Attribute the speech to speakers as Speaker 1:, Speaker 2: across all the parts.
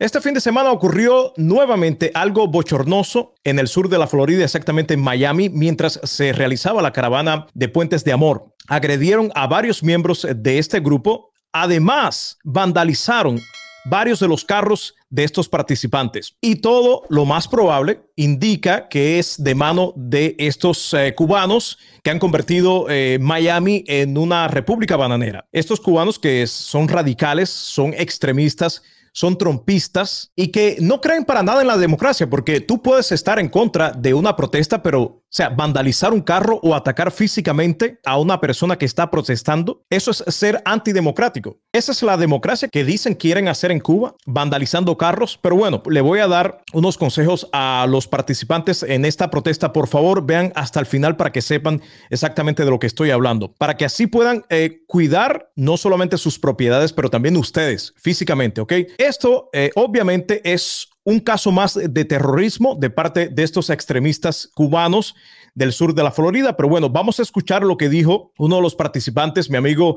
Speaker 1: Este fin de semana ocurrió nuevamente algo bochornoso en el sur de la Florida, exactamente en Miami, mientras se realizaba la caravana de Puentes de Amor. Agredieron a varios miembros de este grupo. Además, vandalizaron varios de los carros de estos participantes. Y todo lo más probable indica que es de mano de estos eh, cubanos que han convertido eh, Miami en una república bananera. Estos cubanos que son radicales, son extremistas, son trompistas y que no creen para nada en la democracia, porque tú puedes estar en contra de una protesta, pero o sea, vandalizar un carro o atacar físicamente a una persona que está protestando, eso es ser antidemocrático. Esa es la democracia que dicen quieren hacer en Cuba, vandalizando carros. Pero bueno, le voy a dar unos consejos a los participantes en esta protesta. Por favor, vean hasta el final para que sepan exactamente de lo que estoy hablando, para que así puedan eh, cuidar no solamente sus propiedades, pero también ustedes físicamente, ¿ok? Esto eh, obviamente es un caso más de terrorismo de parte de estos extremistas cubanos del sur de la Florida. Pero bueno, vamos a escuchar lo que dijo uno de los participantes, mi amigo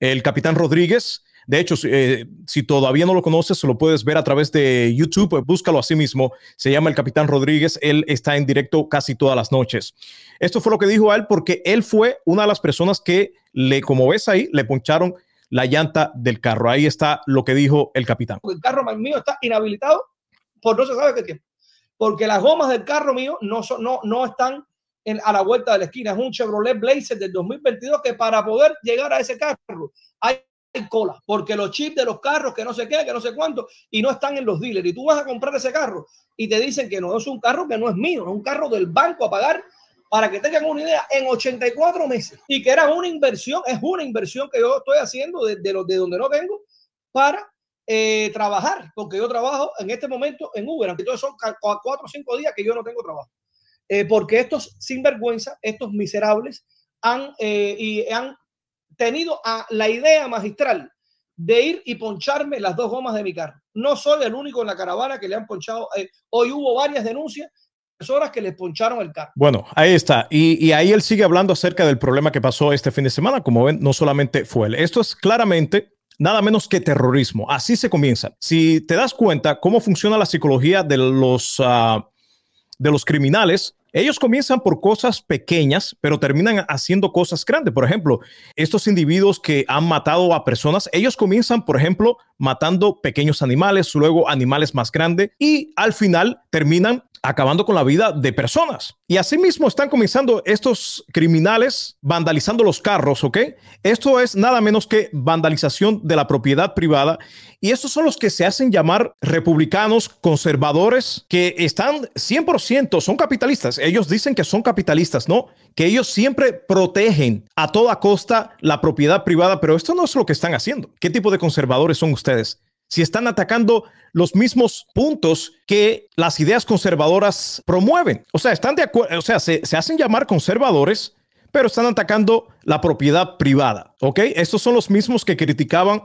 Speaker 1: el capitán Rodríguez. De hecho, eh, si todavía no lo conoces, lo puedes ver a través de YouTube, pues búscalo así mismo. Se llama el capitán Rodríguez. Él está en directo casi todas las noches. Esto fue lo que dijo a él porque él fue una de las personas que, le, como ves ahí, le poncharon la llanta del carro. Ahí está lo que dijo el capitán.
Speaker 2: El carro mío está inhabilitado por no se sabe qué tiempo. Porque las gomas del carro mío no, son, no, no están en, a la vuelta de la esquina. Es un Chevrolet Blazer del 2022 que para poder llegar a ese carro hay cola, porque los chips de los carros que no sé qué, que no sé cuánto, y no están en los dealers. Y tú vas a comprar ese carro y te dicen que no es un carro que no es mío, es un carro del banco a pagar para que tengan una idea en 84 meses y que era una inversión, es una inversión que yo estoy haciendo de, de, de donde no tengo para eh, trabajar, porque yo trabajo en este momento en Uber, aunque son cuatro o cinco días que yo no tengo trabajo. Eh, porque estos sinvergüenza, estos miserables, han, eh, y han tenido a la idea magistral de ir y poncharme las dos gomas de mi carro. No soy el único en la caravana que le han ponchado. hoy hubo varias denuncias personas que les poncharon el carro.
Speaker 1: Bueno, ahí está. Y, y, ahí él sigue hablando acerca del problema que pasó este fin de semana. Como ven, no solamente fue él. Esto es claramente nada menos que terrorismo. Así se comienza. Si te das cuenta cómo funciona la psicología de los, uh, de los criminales, ellos comienzan por cosas pequeñas, pero terminan haciendo cosas grandes. Por ejemplo, estos individuos que han matado a personas, ellos comienzan, por ejemplo, matando pequeños animales, luego animales más grandes y al final terminan acabando con la vida de personas. Y asimismo están comenzando estos criminales vandalizando los carros, ¿ok? Esto es nada menos que vandalización de la propiedad privada. Y estos son los que se hacen llamar republicanos conservadores, que están 100%, son capitalistas. Ellos dicen que son capitalistas, ¿no? Que ellos siempre protegen a toda costa la propiedad privada, pero esto no es lo que están haciendo. ¿Qué tipo de conservadores son ustedes? Si están atacando los mismos puntos que las ideas conservadoras promueven. O sea, están de acuerdo, o sea, se, hacen llamar conservadores, pero están atacando la propiedad privada. ¿Ok? Estos son los mismos que criticaban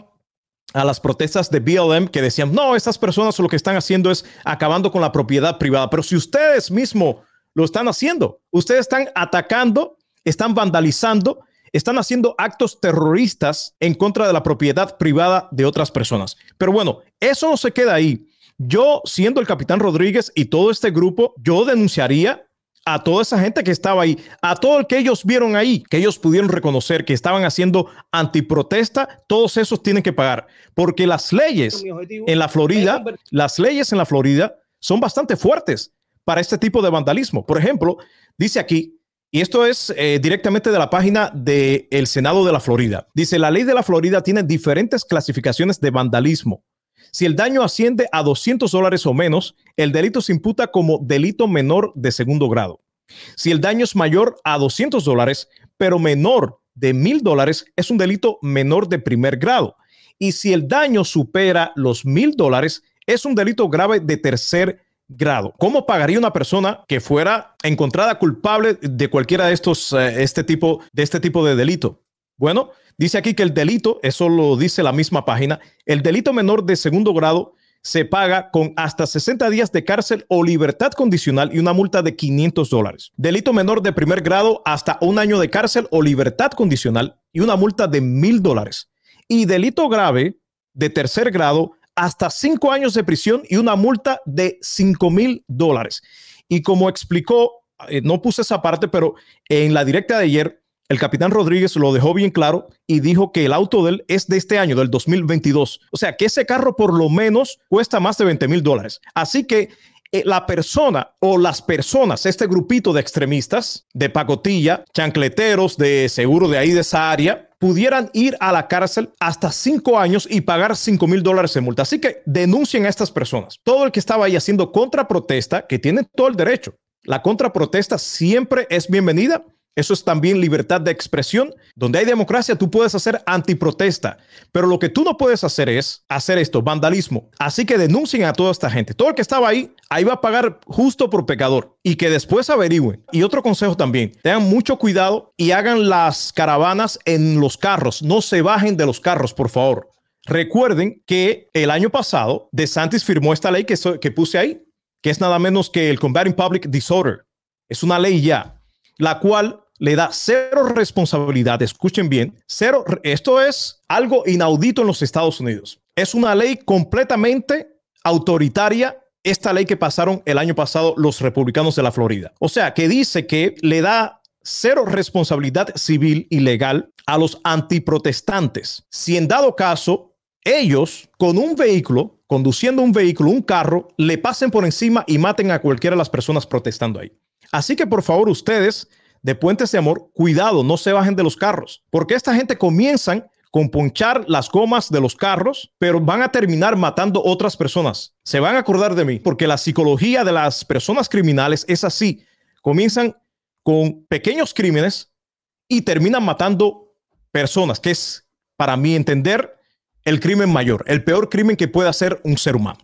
Speaker 1: a las protestas de BLM que decían, no, estas personas lo que están haciendo es acabando con la propiedad privada. Pero si ustedes mismos lo están haciendo, ustedes están atacando, están vandalizando están haciendo actos terroristas en contra de la propiedad privada de otras personas. Pero bueno, eso no se queda ahí. Yo, siendo el capitán Rodríguez y todo este grupo, yo denunciaría a toda esa gente que estaba ahí, a todo el que ellos vieron ahí, que ellos pudieron reconocer que estaban haciendo antiprotesta, todos esos tienen que pagar, porque las leyes en la Florida, las leyes en la Florida son bastante fuertes para este tipo de vandalismo. Por ejemplo, dice aquí y esto es eh, directamente de la página del Senado de la Florida. Dice, la ley de la Florida tiene diferentes clasificaciones de vandalismo. Si el daño asciende a 200 dólares o menos, el delito se imputa como delito menor de segundo grado. Si el daño es mayor a 200 dólares, pero menor de 1000 dólares, es un delito menor de primer grado. Y si el daño supera los 1000 dólares, es un delito grave de tercer grado. ¿Cómo pagaría una persona que fuera encontrada culpable de cualquiera de estos, eh, este tipo, de este tipo de delito? Bueno, dice aquí que el delito, eso lo dice la misma página, el delito menor de segundo grado se paga con hasta 60 días de cárcel o libertad condicional y una multa de 500 dólares. Delito menor de primer grado hasta un año de cárcel o libertad condicional y una multa de mil dólares. Y delito grave de tercer grado hasta cinco años de prisión y una multa de cinco mil dólares. Y como explicó, eh, no puse esa parte, pero en la directa de ayer, el capitán Rodríguez lo dejó bien claro y dijo que el auto de él es de este año, del 2022. O sea, que ese carro por lo menos cuesta más de 20 mil dólares. Así que eh, la persona o las personas, este grupito de extremistas, de pacotilla, chancleteros, de seguro de ahí de esa área, pudieran ir a la cárcel hasta cinco años y pagar cinco mil dólares de multa. Así que denuncien a estas personas. Todo el que estaba ahí haciendo contraprotesta, que tiene todo el derecho. La contraprotesta siempre es bienvenida eso es también libertad de expresión. Donde hay democracia, tú puedes hacer antiprotesta, pero lo que tú no puedes hacer es hacer esto, vandalismo. Así que denuncien a toda esta gente. Todo el que estaba ahí, ahí va a pagar justo por pecador y que después averigüen. Y otro consejo también, tengan mucho cuidado y hagan las caravanas en los carros. No se bajen de los carros, por favor. Recuerden que el año pasado DeSantis firmó esta ley que, que puse ahí, que es nada menos que el Combating Public Disorder. Es una ley ya, la cual le da cero responsabilidad. Escuchen bien, cero. Esto es algo inaudito en los Estados Unidos. Es una ley completamente autoritaria. Esta ley que pasaron el año pasado los republicanos de la Florida. O sea, que dice que le da cero responsabilidad civil y legal a los antiprotestantes. Si en dado caso ellos con un vehículo, conduciendo un vehículo, un carro, le pasen por encima y maten a cualquiera de las personas protestando ahí. Así que por favor ustedes de puentes de amor, cuidado, no se bajen de los carros, porque esta gente comienzan con ponchar las gomas de los carros, pero van a terminar matando otras personas. Se van a acordar de mí, porque la psicología de las personas criminales es así. Comienzan con pequeños crímenes y terminan matando personas, que es, para mí entender, el crimen mayor, el peor crimen que puede hacer un ser humano.